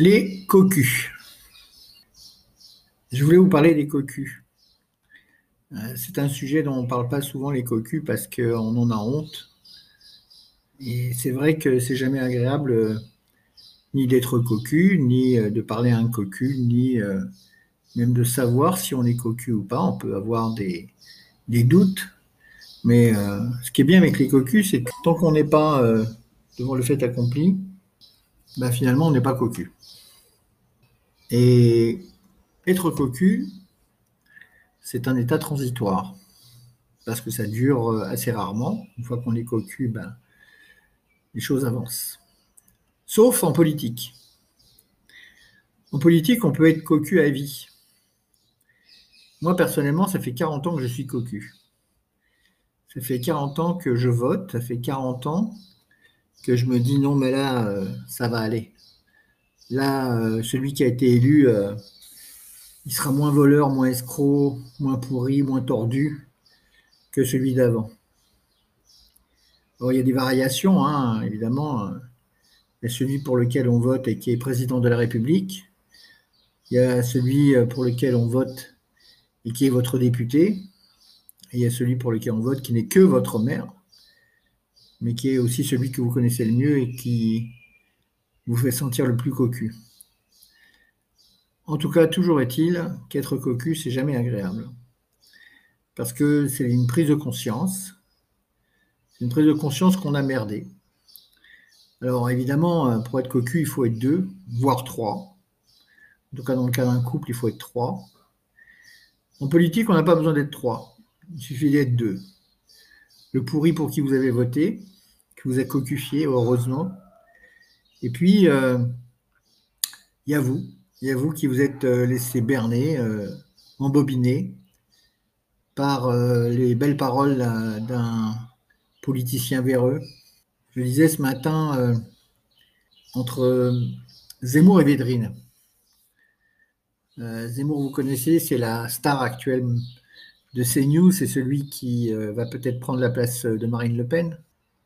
Les cocus. Je voulais vous parler des cocus. Euh, c'est un sujet dont on ne parle pas souvent, les cocus, parce qu'on en a honte. Et c'est vrai que c'est jamais agréable euh, ni d'être cocu, ni euh, de parler à un cocu, ni même de savoir si on est cocu ou pas. On peut avoir des, doutes. Mais ce qui est bien avec les cocus, c'est que tant qu'on n'est pas devant le fait accompli, bah, finalement, on n'est pas cocu. Et être cocu, c'est un état transitoire, parce que ça dure euh, assez rarement. Une fois qu'on est cocu, ben, les choses avancent. Sauf en politique. En politique, on peut être cocu à vie. Moi, personnellement, ça fait 40 ans que je suis cocu. Ça fait 40 ans que je vote, ça fait 40 ans que je me dis non, mais là, euh, ça va aller. Là, euh, celui qui a été élu, il sera moins voleur, moins escroc, moins pourri, moins tordu que celui d'avant. il y a des variations, hein, évidemment. Il y a celui pour lequel on vote et qui est président de la République. Il y a celui pour lequel on vote et qui est votre député. Et il y a celui pour lequel on vote qui n'est que votre maire, mais qui est aussi celui que vous connaissez le mieux et qui vous fait sentir le plus cocu. En tout cas, toujours est-il qu'être cocu, c'est jamais agréable. Parce que c'est une prise de conscience. C'est une prise de conscience qu'on a merdé. Alors évidemment, pour être cocu, il faut être deux, voire trois. En tout cas, dans le cas d'un couple, il faut être trois. En politique, on n'a pas besoin d'être trois. Il suffit d'être deux. Le pourri pour qui vous avez voté, que vous êtes cocufié, heureusement. Et puis, euh, il y a vous, il y a vous qui vous êtes euh, laissé berner, euh, embobiner par les belles paroles d'un politicien véreux. Je disais ce matin entre Zemmour et Védrine. Zemmour, vous connaissez, c'est la star actuelle de CNews, c'est celui qui va peut-être prendre la place de Marine Le Pen.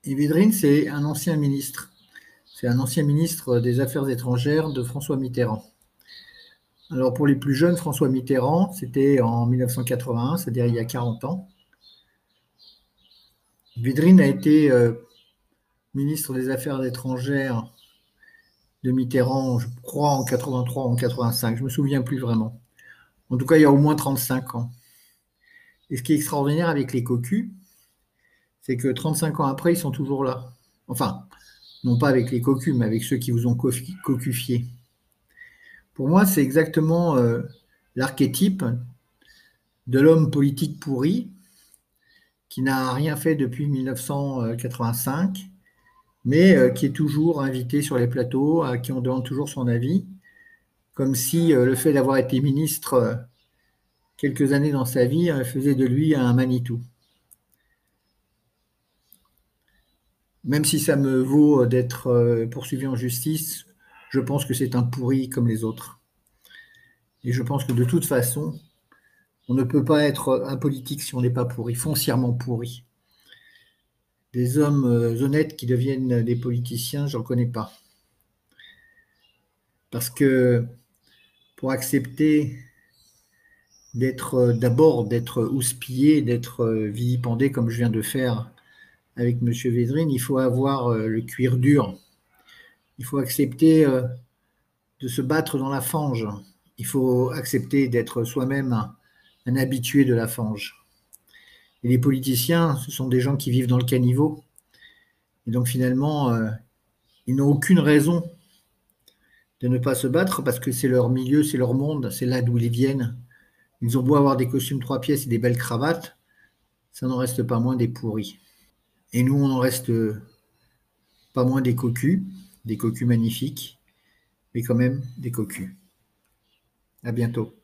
Et Védrine, c'est un ancien ministre. C'est un ancien ministre des Affaires étrangères de François Mitterrand. Alors pour les plus jeunes, François Mitterrand, c'était en 1981, c'est-à-dire il y a 40 ans. Védrine a été euh, ministre des Affaires étrangères de Mitterrand, je crois en 83 ou en 85, je ne me souviens plus vraiment. En tout cas, il y a au moins 35 ans. Et ce qui est extraordinaire avec les cocus, c'est que 35 ans après, ils sont toujours là. Enfin, non pas avec les cocus, mais avec ceux qui vous ont cocufié. Pour moi, c'est exactement euh, l'archétype de l'homme politique pourri qui n'a rien fait depuis 1985, mais euh, qui est toujours invité sur les plateaux, à qui on demande toujours son avis, comme si euh, le fait d'avoir été ministre quelques années dans sa vie faisait de lui un Manitou. Même si ça me vaut d'être poursuivi en justice, je pense que c'est un pourri comme les autres. Et je pense que de toute façon, on ne peut pas être un politique si on n'est pas pourri, foncièrement pourri. Des hommes euh, honnêtes qui deviennent des politiciens, j'en connais pas. Parce que pour accepter d'être euh, d'abord d'être houspillé, d'être euh, vilipendé comme je viens de faire avec M. Védrine, il faut avoir le cuir dur il faut accepter euh, de se battre dans la fange. Il faut accepter d'être soi-même un, habitué de la fange. Et les politiciens, ce sont des gens qui vivent dans le caniveau. Et donc finalement, euh, ils n'ont aucune raison de ne pas se battre parce que c'est leur milieu, c'est leur monde, c'est là d'où ils viennent. Ils ont beau avoir des costumes trois pièces et des belles cravates, ça n'en reste pas moins des pourris. Et nous, on n'en reste pas moins des cocus des cocus magnifiques, mais quand même des cocus. À bientôt.